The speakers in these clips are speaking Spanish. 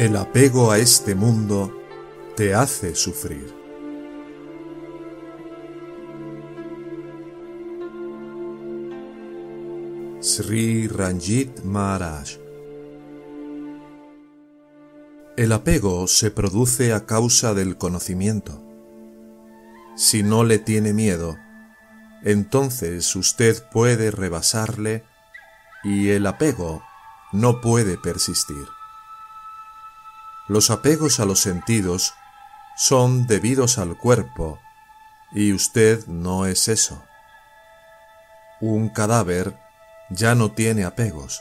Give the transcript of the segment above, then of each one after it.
El apego a este mundo te hace sufrir. Sri Ranjit Maharaj El apego se produce a causa del conocimiento. Si no le tiene miedo, entonces usted puede rebasarle y el apego no puede persistir. Los apegos a los sentidos son debidos al cuerpo y usted no es eso. Un cadáver ya no tiene apegos.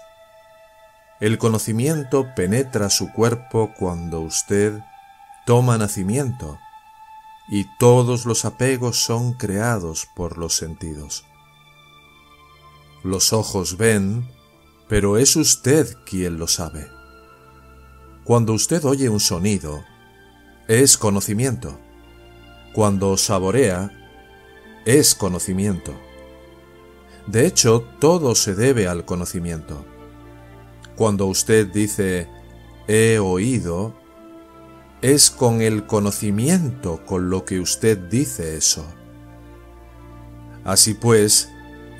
El conocimiento penetra su cuerpo cuando usted toma nacimiento y todos los apegos son creados por los sentidos. Los ojos ven, pero es usted quien lo sabe. Cuando usted oye un sonido, es conocimiento. Cuando saborea, es conocimiento. De hecho, todo se debe al conocimiento. Cuando usted dice he oído, es con el conocimiento con lo que usted dice eso. Así pues,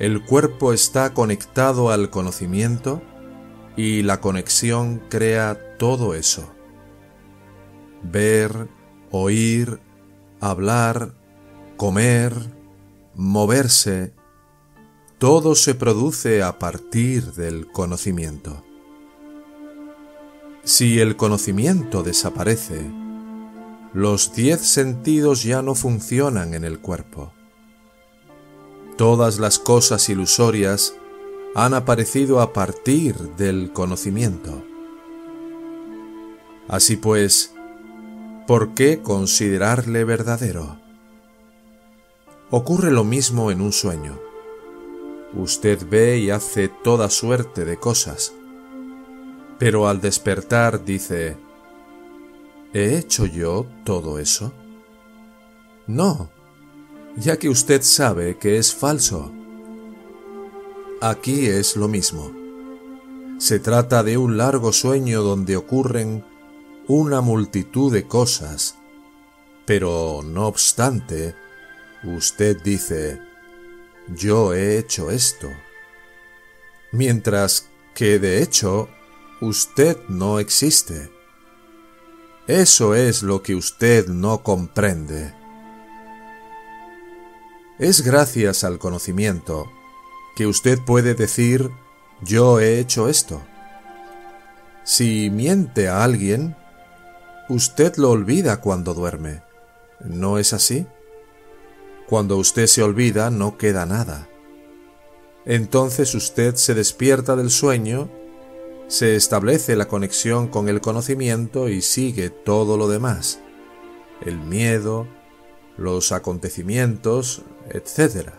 el cuerpo está conectado al conocimiento y la conexión crea todo eso. Ver, oír, hablar, comer, moverse, todo se produce a partir del conocimiento. Si el conocimiento desaparece, los diez sentidos ya no funcionan en el cuerpo. Todas las cosas ilusorias han aparecido a partir del conocimiento. Así pues, ¿por qué considerarle verdadero? Ocurre lo mismo en un sueño. Usted ve y hace toda suerte de cosas, pero al despertar dice, ¿he hecho yo todo eso? No, ya que usted sabe que es falso. Aquí es lo mismo. Se trata de un largo sueño donde ocurren una multitud de cosas, pero no obstante, usted dice, yo he hecho esto, mientras que de hecho usted no existe. Eso es lo que usted no comprende. Es gracias al conocimiento que usted puede decir yo he hecho esto. Si miente a alguien, Usted lo olvida cuando duerme. ¿No es así? Cuando usted se olvida no queda nada. Entonces usted se despierta del sueño, se establece la conexión con el conocimiento y sigue todo lo demás. El miedo, los acontecimientos, etc.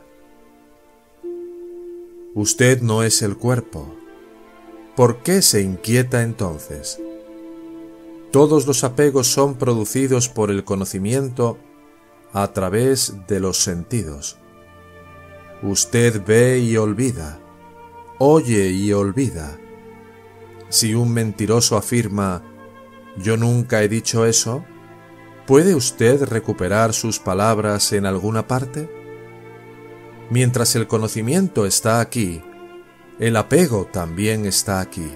Usted no es el cuerpo. ¿Por qué se inquieta entonces? Todos los apegos son producidos por el conocimiento a través de los sentidos. Usted ve y olvida, oye y olvida. Si un mentiroso afirma, yo nunca he dicho eso, ¿puede usted recuperar sus palabras en alguna parte? Mientras el conocimiento está aquí, el apego también está aquí.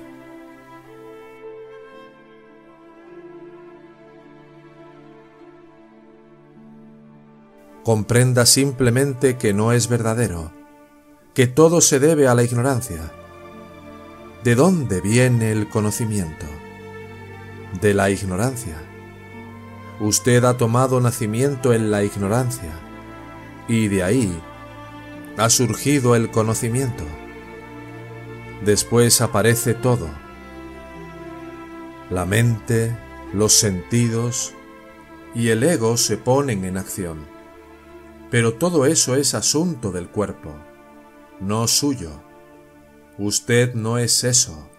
comprenda simplemente que no es verdadero, que todo se debe a la ignorancia. ¿De dónde viene el conocimiento? De la ignorancia. Usted ha tomado nacimiento en la ignorancia y de ahí ha surgido el conocimiento. Después aparece todo. La mente, los sentidos y el ego se ponen en acción. Pero todo eso es asunto del cuerpo, no suyo. Usted no es eso.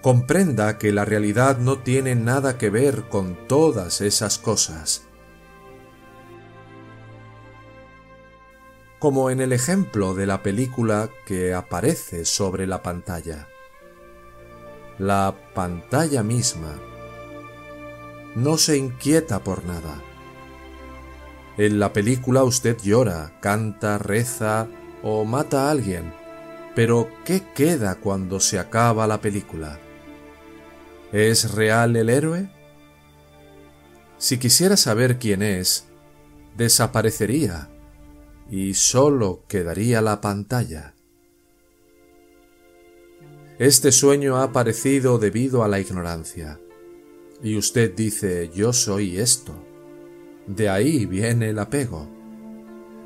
comprenda que la realidad no tiene nada que ver con todas esas cosas. Como en el ejemplo de la película que aparece sobre la pantalla. La pantalla misma no se inquieta por nada. En la película usted llora, canta, reza o mata a alguien, pero ¿qué queda cuando se acaba la película? ¿Es real el héroe? Si quisiera saber quién es, desaparecería y sólo quedaría la pantalla. Este sueño ha aparecido debido a la ignorancia, y usted dice yo soy esto. De ahí viene el apego.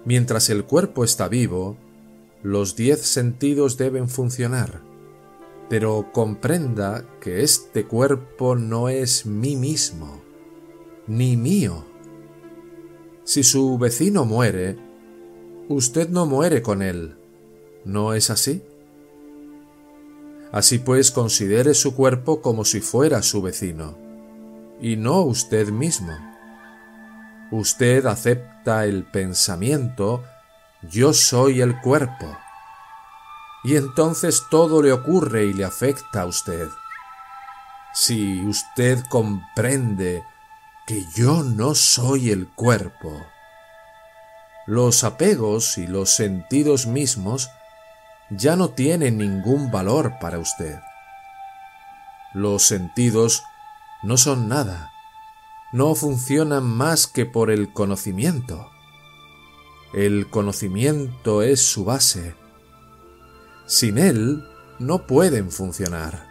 Mientras el cuerpo está vivo, los diez sentidos deben funcionar pero comprenda que este cuerpo no es mí mismo, ni mío. Si su vecino muere, usted no muere con él, ¿no es así? Así pues considere su cuerpo como si fuera su vecino, y no usted mismo. Usted acepta el pensamiento yo soy el cuerpo y entonces todo le ocurre y le afecta a usted. Si usted comprende que yo no soy el cuerpo, los apegos y los sentidos mismos ya no tienen ningún valor para usted. Los sentidos no son nada, no funcionan más que por el conocimiento. El conocimiento es su base, sin él no pueden funcionar.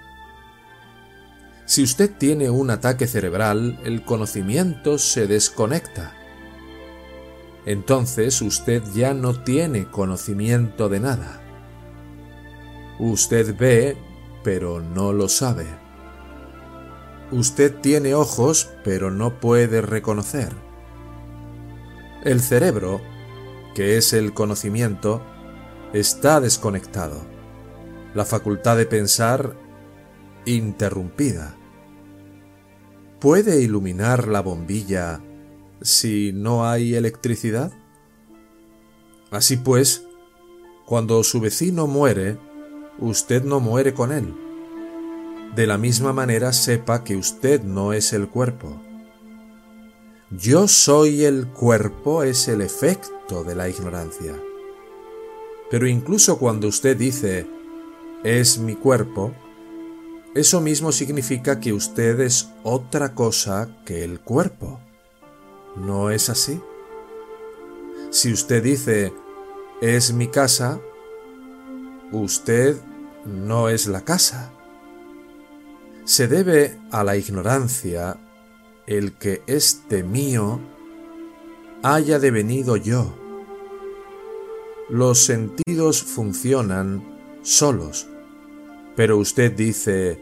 Si usted tiene un ataque cerebral, el conocimiento se desconecta. Entonces usted ya no tiene conocimiento de nada. Usted ve, pero no lo sabe. Usted tiene ojos, pero no puede reconocer. El cerebro, que es el conocimiento, está desconectado. La facultad de pensar interrumpida. ¿Puede iluminar la bombilla si no hay electricidad? Así pues, cuando su vecino muere, usted no muere con él. De la misma manera sepa que usted no es el cuerpo. Yo soy el cuerpo es el efecto de la ignorancia. Pero incluso cuando usted dice, es mi cuerpo, eso mismo significa que usted es otra cosa que el cuerpo. ¿No es así? Si usted dice, es mi casa, usted no es la casa. Se debe a la ignorancia el que este mío haya devenido yo los sentidos funcionan solos, pero usted dice,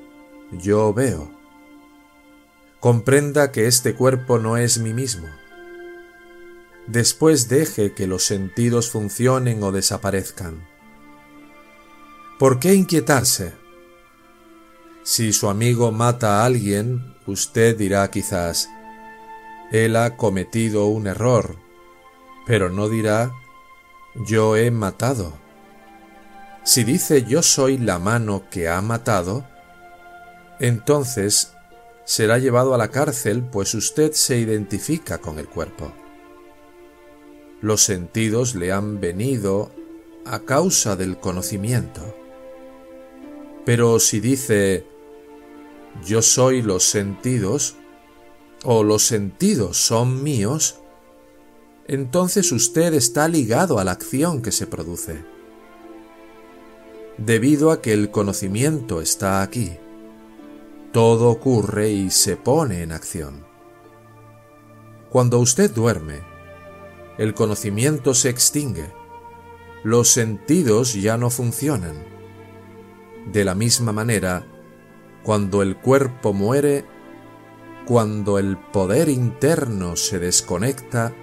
yo veo. Comprenda que este cuerpo no es mí mismo. Después deje que los sentidos funcionen o desaparezcan. ¿Por qué inquietarse? Si su amigo mata a alguien, usted dirá quizás, él ha cometido un error, pero no dirá, yo he matado. Si dice yo soy la mano que ha matado, entonces será llevado a la cárcel pues usted se identifica con el cuerpo. Los sentidos le han venido a causa del conocimiento. Pero si dice yo soy los sentidos, o los sentidos son míos, entonces usted está ligado a la acción que se produce. Debido a que el conocimiento está aquí, todo ocurre y se pone en acción. Cuando usted duerme, el conocimiento se extingue, los sentidos ya no funcionan. De la misma manera, cuando el cuerpo muere, cuando el poder interno se desconecta,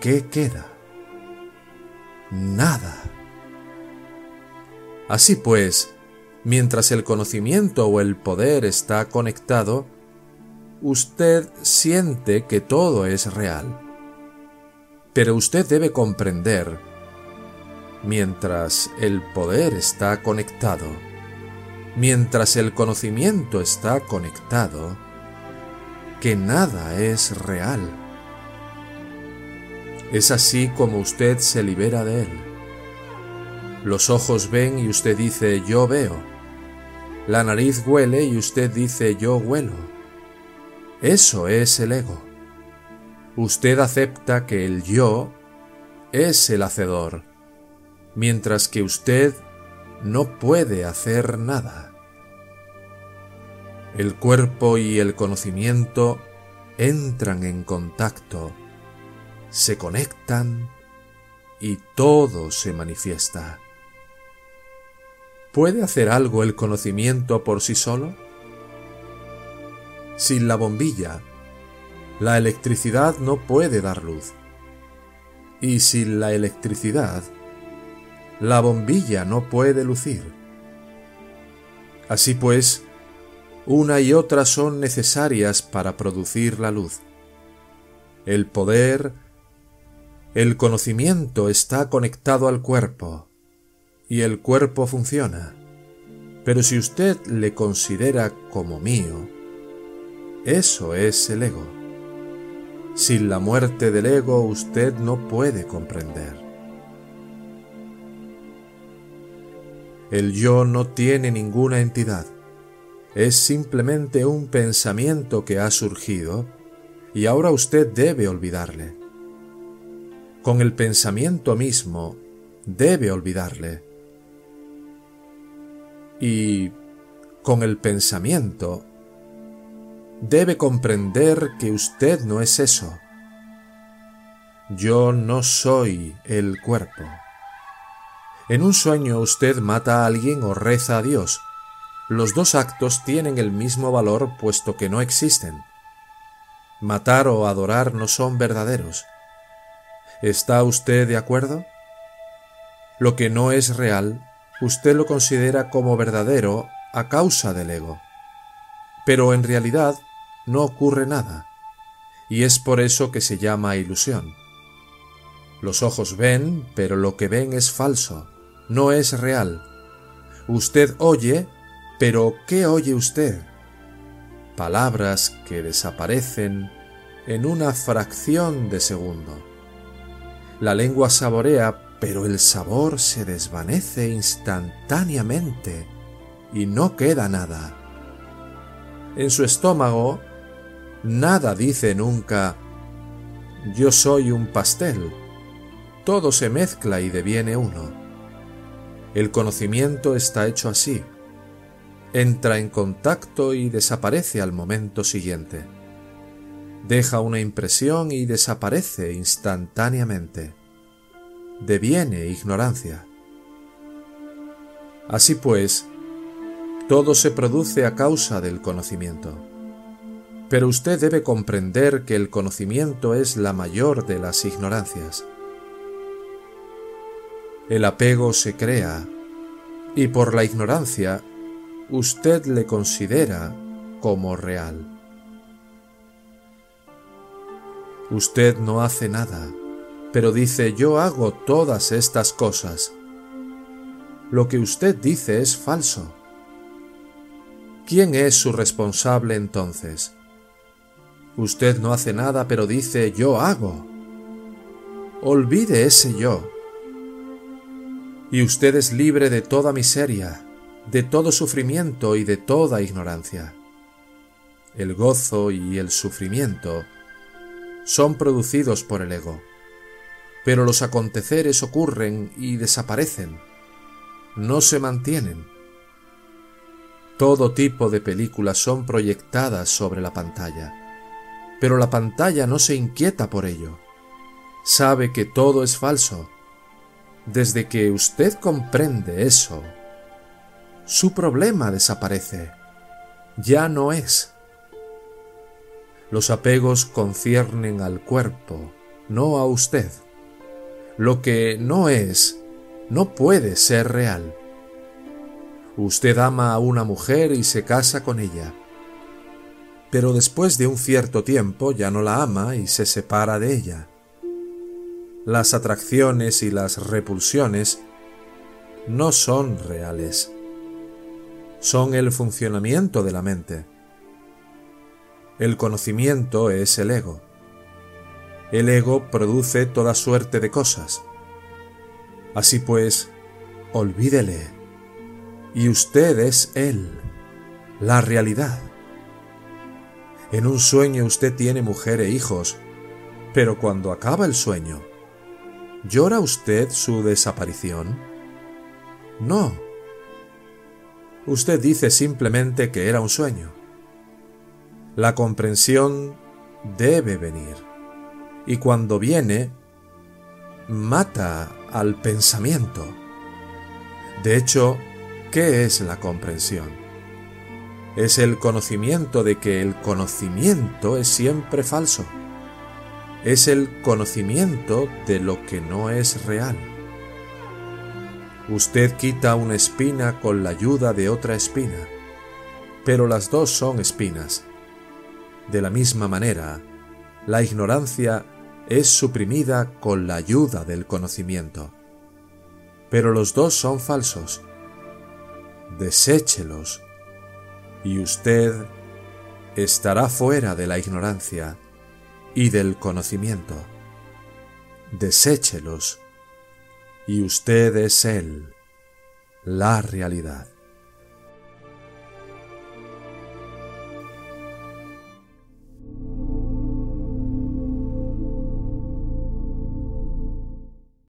¿qué queda? Nada. Así pues, Mientras el conocimiento o el poder está conectado, usted siente que todo es real. Pero usted debe comprender, mientras el poder está conectado, mientras el conocimiento está conectado, que nada es real. Es así como usted se libera de él. Los ojos ven y usted dice yo veo. La nariz huele y usted dice yo huelo. Eso es el ego. Usted acepta que el yo es el hacedor, mientras que usted no puede hacer nada. El cuerpo y el conocimiento entran en contacto, se conectan y todo se manifiesta. ¿Puede hacer algo el conocimiento por sí solo? Sin la bombilla, la electricidad no puede dar luz. Y sin la electricidad, la bombilla no puede lucir. Así pues, una y otra son necesarias para producir la luz. El poder, el conocimiento está conectado al cuerpo y el cuerpo funciona. Pero si usted le considera como mío, eso es el ego. Sin la muerte del ego usted no puede comprender. El yo no tiene ninguna entidad es simplemente un pensamiento que ha surgido y ahora usted debe olvidarle. Con el pensamiento mismo debe olvidarle. Y con el pensamiento debe comprender que usted no es eso. Yo no soy el cuerpo. En un sueño usted mata a alguien o reza a Dios, los dos actos tienen el mismo valor puesto que no existen. Matar o adorar no son verdaderos. ¿Está usted de acuerdo? Lo que no es real, usted lo considera como verdadero a causa del ego. Pero en realidad no ocurre nada, y es por eso que se llama ilusión. Los ojos ven, pero lo que ven es falso, no es real. Usted oye, pero ¿qué oye usted? Palabras que desaparecen en una fracción de segundo. La lengua saborea, pero el sabor se desvanece instantáneamente y no queda nada. En su estómago, nada dice nunca yo soy un pastel. Todo se mezcla y deviene uno. El conocimiento está hecho así entra en contacto y desaparece al momento siguiente. Deja una impresión y desaparece instantáneamente. Deviene ignorancia. Así pues, todo se produce a causa del conocimiento. Pero usted debe comprender que el conocimiento es la mayor de las ignorancias. El apego se crea y por la ignorancia usted le considera como real. Usted no hace nada, pero dice yo hago todas estas cosas. Lo que usted dice es falso. ¿Quién es su responsable entonces? Usted no hace nada, pero dice yo hago. Olvide ese yo. Y usted es libre de toda miseria, de todo sufrimiento y de toda ignorancia. El gozo y el sufrimiento son producidos por el ego, pero los aconteceres ocurren y desaparecen, no se mantienen. Todo tipo de películas son proyectadas sobre la pantalla, pero la pantalla no se inquieta por ello. Sabe que todo es falso. Desde que usted comprende eso, su problema desaparece. Ya no es. Los apegos conciernen al cuerpo, no a usted. Lo que no es, no puede ser real. Usted ama a una mujer y se casa con ella. Pero después de un cierto tiempo ya no la ama y se separa de ella. Las atracciones y las repulsiones no son reales. Son el funcionamiento de la mente. El conocimiento es el ego. El ego produce toda suerte de cosas. Así pues, olvídele y usted es Él, la realidad. En un sueño usted tiene mujer e hijos, pero cuando acaba el sueño, ¿llora usted su desaparición? No. Usted dice simplemente que era un sueño. La comprensión debe venir, y cuando viene, mata al pensamiento. De hecho, ¿Qué es la comprensión? Es el conocimiento de que el conocimiento es siempre falso. Es el conocimiento de lo que no es real. Usted quita una espina con la ayuda de otra espina, pero las dos son espinas. De la misma manera, la ignorancia es suprimida con la ayuda del conocimiento. Pero los dos son falsos deséchelos y usted estará fuera de la ignorancia y del conocimiento. Deséchelos y usted es Él, la realidad.